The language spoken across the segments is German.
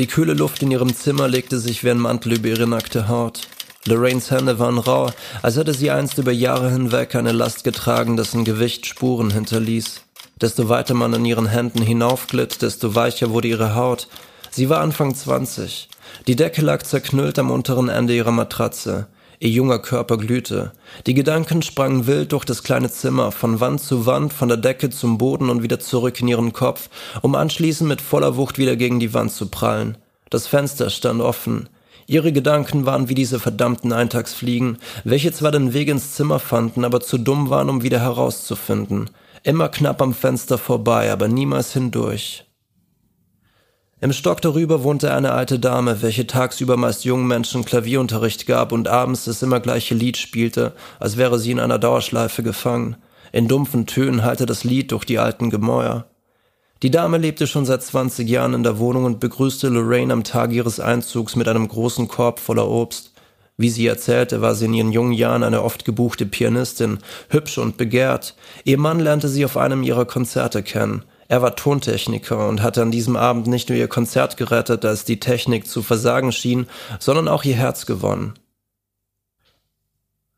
Die kühle Luft in ihrem Zimmer legte sich wie ein Mantel über ihre nackte Haut. Lorraines Hände waren rau, als hätte sie einst über Jahre hinweg eine Last getragen, dessen Gewicht Spuren hinterließ. Desto weiter man an ihren Händen hinaufglitt, desto weicher wurde ihre Haut. Sie war Anfang 20. Die Decke lag zerknüllt am unteren Ende ihrer Matratze. Ihr junger Körper glühte. Die Gedanken sprangen wild durch das kleine Zimmer, von Wand zu Wand, von der Decke zum Boden und wieder zurück in ihren Kopf, um anschließend mit voller Wucht wieder gegen die Wand zu prallen. Das Fenster stand offen. Ihre Gedanken waren wie diese verdammten Eintagsfliegen, welche zwar den Weg ins Zimmer fanden, aber zu dumm waren, um wieder herauszufinden. Immer knapp am Fenster vorbei, aber niemals hindurch. Im Stock darüber wohnte eine alte Dame, welche tagsüber meist jungen Menschen Klavierunterricht gab und abends das immer gleiche Lied spielte, als wäre sie in einer Dauerschleife gefangen. In dumpfen Tönen hallte das Lied durch die alten Gemäuer. Die Dame lebte schon seit 20 Jahren in der Wohnung und begrüßte Lorraine am Tag ihres Einzugs mit einem großen Korb voller Obst. Wie sie erzählte, war sie in ihren jungen Jahren eine oft gebuchte Pianistin, hübsch und begehrt. Ihr Mann lernte sie auf einem ihrer Konzerte kennen. Er war Tontechniker und hatte an diesem Abend nicht nur ihr Konzert gerettet, als die Technik zu versagen schien, sondern auch ihr Herz gewonnen.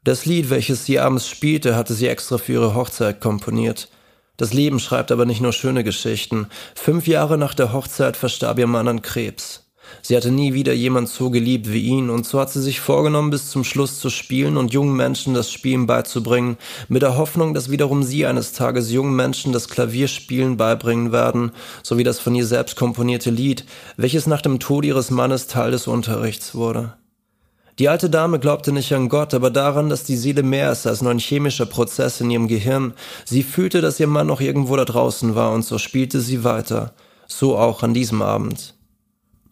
Das Lied, welches sie abends spielte, hatte sie extra für ihre Hochzeit komponiert. Das Leben schreibt aber nicht nur schöne Geschichten. Fünf Jahre nach der Hochzeit verstarb ihr Mann an Krebs. Sie hatte nie wieder jemand so geliebt wie ihn, und so hat sie sich vorgenommen, bis zum Schluss zu spielen und jungen Menschen das Spielen beizubringen, mit der Hoffnung, dass wiederum sie eines Tages jungen Menschen das Klavierspielen beibringen werden, sowie das von ihr selbst komponierte Lied, welches nach dem Tod ihres Mannes Teil des Unterrichts wurde. Die alte Dame glaubte nicht an Gott, aber daran, dass die Seele mehr ist als nur ein chemischer Prozess in ihrem Gehirn. Sie fühlte, dass ihr Mann noch irgendwo da draußen war, und so spielte sie weiter. So auch an diesem Abend.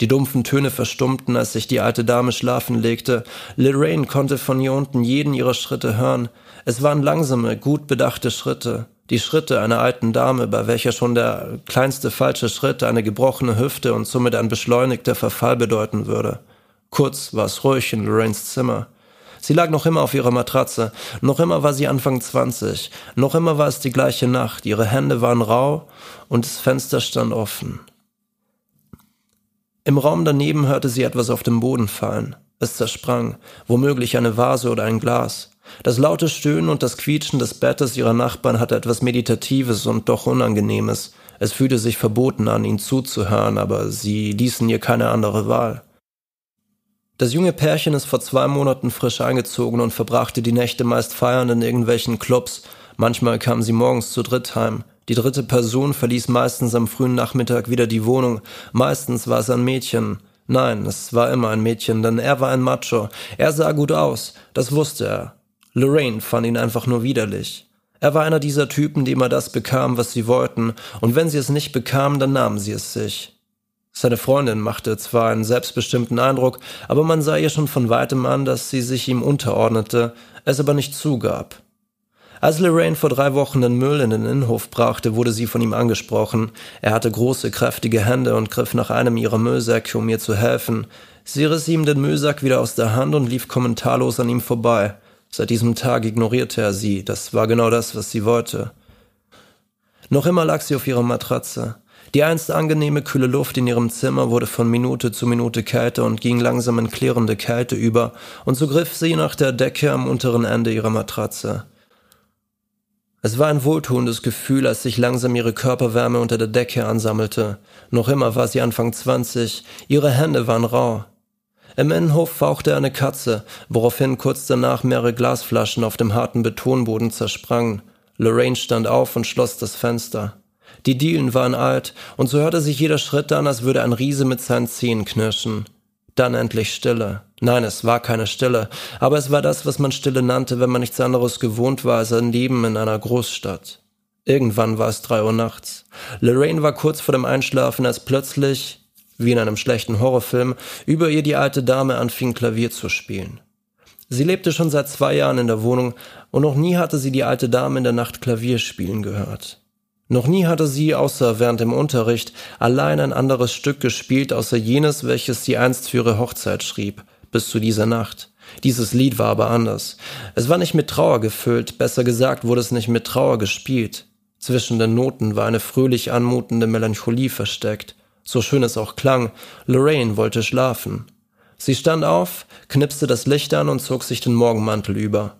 Die dumpfen Töne verstummten, als sich die alte Dame schlafen legte. Lorraine konnte von hier unten jeden ihrer Schritte hören. Es waren langsame, gut bedachte Schritte. Die Schritte einer alten Dame, bei welcher schon der kleinste falsche Schritt eine gebrochene Hüfte und somit ein beschleunigter Verfall bedeuten würde. Kurz war es ruhig in Lorraines Zimmer. Sie lag noch immer auf ihrer Matratze, noch immer war sie Anfang 20, noch immer war es die gleiche Nacht, ihre Hände waren rau und das Fenster stand offen. Im Raum daneben hörte sie etwas auf dem Boden fallen. Es zersprang, womöglich eine Vase oder ein Glas. Das laute Stöhnen und das Quietschen des Bettes ihrer Nachbarn hatte etwas Meditatives und doch Unangenehmes. Es fühlte sich verboten an, ihnen zuzuhören, aber sie ließen ihr keine andere Wahl. Das junge Pärchen ist vor zwei Monaten frisch eingezogen und verbrachte die Nächte meist feiernd in irgendwelchen Clubs. Manchmal kamen sie morgens zu dritt heim. Die dritte Person verließ meistens am frühen Nachmittag wieder die Wohnung. Meistens war es ein Mädchen. Nein, es war immer ein Mädchen, denn er war ein Macho. Er sah gut aus, das wusste er. Lorraine fand ihn einfach nur widerlich. Er war einer dieser Typen, die immer das bekamen, was sie wollten, und wenn sie es nicht bekamen, dann nahmen sie es sich. Seine Freundin machte zwar einen selbstbestimmten Eindruck, aber man sah ihr schon von weitem an, dass sie sich ihm unterordnete, es aber nicht zugab. Als Lorraine vor drei Wochen den Müll in den Innenhof brachte, wurde sie von ihm angesprochen. Er hatte große, kräftige Hände und griff nach einem ihrer Müllsäcke, um ihr zu helfen. Sie riss ihm den Müllsack wieder aus der Hand und lief kommentarlos an ihm vorbei. Seit diesem Tag ignorierte er sie. Das war genau das, was sie wollte. Noch immer lag sie auf ihrer Matratze. Die einst angenehme, kühle Luft in ihrem Zimmer wurde von Minute zu Minute kälter und ging langsam in klärende Kälte über, und so griff sie nach der Decke am unteren Ende ihrer Matratze. Es war ein wohltuendes Gefühl, als sich langsam ihre Körperwärme unter der Decke ansammelte. Noch immer war sie Anfang 20, ihre Hände waren rau. Im Innenhof fauchte eine Katze, woraufhin kurz danach mehrere Glasflaschen auf dem harten Betonboden zersprangen. Lorraine stand auf und schloss das Fenster. Die Dielen waren alt, und so hörte sich jeder Schritt an, als würde ein Riese mit seinen Zehen knirschen. Dann endlich Stille. Nein, es war keine Stille, aber es war das, was man Stille nannte, wenn man nichts anderes gewohnt war als ein Leben in einer Großstadt. Irgendwann war es drei Uhr nachts. Lorraine war kurz vor dem Einschlafen, als plötzlich, wie in einem schlechten Horrorfilm, über ihr die alte Dame anfing, Klavier zu spielen. Sie lebte schon seit zwei Jahren in der Wohnung und noch nie hatte sie die alte Dame in der Nacht Klavier spielen gehört. Noch nie hatte sie, außer während dem Unterricht, allein ein anderes Stück gespielt, außer jenes, welches sie einst für ihre Hochzeit schrieb, bis zu dieser Nacht. Dieses Lied war aber anders. Es war nicht mit Trauer gefüllt, besser gesagt wurde es nicht mit Trauer gespielt. Zwischen den Noten war eine fröhlich anmutende Melancholie versteckt. So schön es auch klang, Lorraine wollte schlafen. Sie stand auf, knipste das Licht an und zog sich den Morgenmantel über.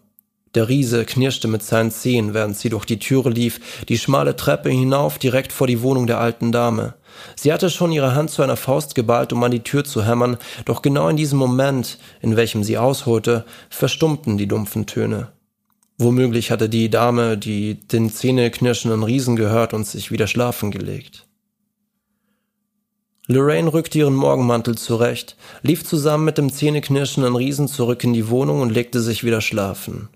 Der Riese knirschte mit seinen Zehen, während sie durch die Türe lief, die schmale Treppe hinauf direkt vor die Wohnung der alten Dame. Sie hatte schon ihre Hand zu einer Faust geballt, um an die Tür zu hämmern, doch genau in diesem Moment, in welchem sie ausholte, verstummten die dumpfen Töne. Womöglich hatte die Dame, die den zähneknirschenden Riesen gehört und sich wieder schlafen gelegt. Lorraine rückte ihren Morgenmantel zurecht, lief zusammen mit dem zähneknirschenden Riesen zurück in die Wohnung und legte sich wieder schlafen.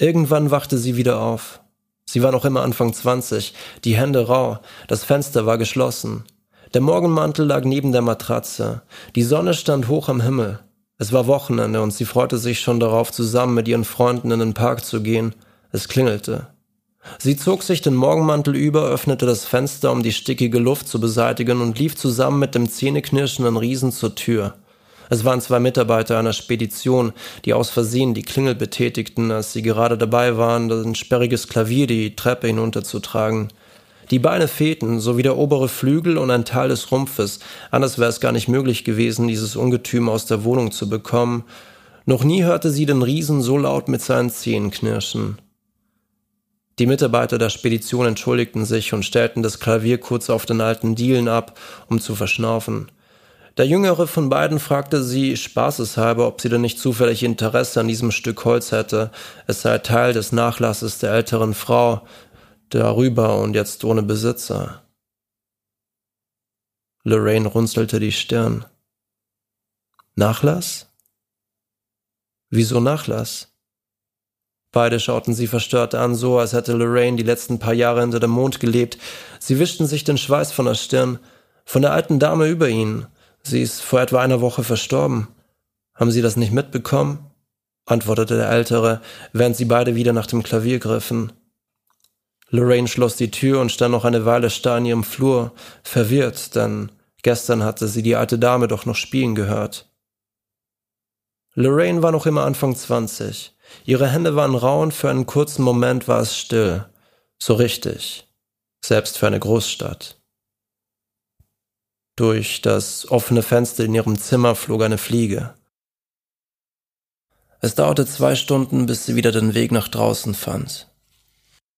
Irgendwann wachte sie wieder auf. Sie war noch immer Anfang 20, die Hände rau, das Fenster war geschlossen. Der Morgenmantel lag neben der Matratze. Die Sonne stand hoch am Himmel. Es war Wochenende und sie freute sich schon darauf, zusammen mit ihren Freunden in den Park zu gehen. Es klingelte. Sie zog sich den Morgenmantel über, öffnete das Fenster, um die stickige Luft zu beseitigen und lief zusammen mit dem zähneknirschenden Riesen zur Tür. Es waren zwei Mitarbeiter einer Spedition, die aus Versehen die Klingel betätigten, als sie gerade dabei waren, ein sperriges Klavier die Treppe hinunterzutragen. Die Beine fehlten, sowie der obere Flügel und ein Teil des Rumpfes. Anders wäre es gar nicht möglich gewesen, dieses Ungetüm aus der Wohnung zu bekommen. Noch nie hörte sie den Riesen so laut mit seinen Zähnen knirschen. Die Mitarbeiter der Spedition entschuldigten sich und stellten das Klavier kurz auf den alten Dielen ab, um zu verschnaufen. Der jüngere von beiden fragte sie spaßeshalber, ob sie denn nicht zufällig Interesse an diesem Stück Holz hätte. Es sei Teil des Nachlasses der älteren Frau, darüber und jetzt ohne Besitzer. Lorraine runzelte die Stirn. Nachlass? Wieso Nachlass? Beide schauten sie verstört an, so als hätte Lorraine die letzten paar Jahre hinter dem Mond gelebt. Sie wischten sich den Schweiß von der Stirn, von der alten Dame über ihnen, Sie ist vor etwa einer Woche verstorben. Haben Sie das nicht mitbekommen? antwortete der Ältere, während sie beide wieder nach dem Klavier griffen. Lorraine schloss die Tür und stand noch eine Weile starr in ihrem Flur, verwirrt, denn gestern hatte sie die alte Dame doch noch spielen gehört. Lorraine war noch immer Anfang zwanzig. Ihre Hände waren rau und für einen kurzen Moment war es still. So richtig. Selbst für eine Großstadt. Durch das offene Fenster in ihrem Zimmer flog eine Fliege. Es dauerte zwei Stunden, bis sie wieder den Weg nach draußen fand.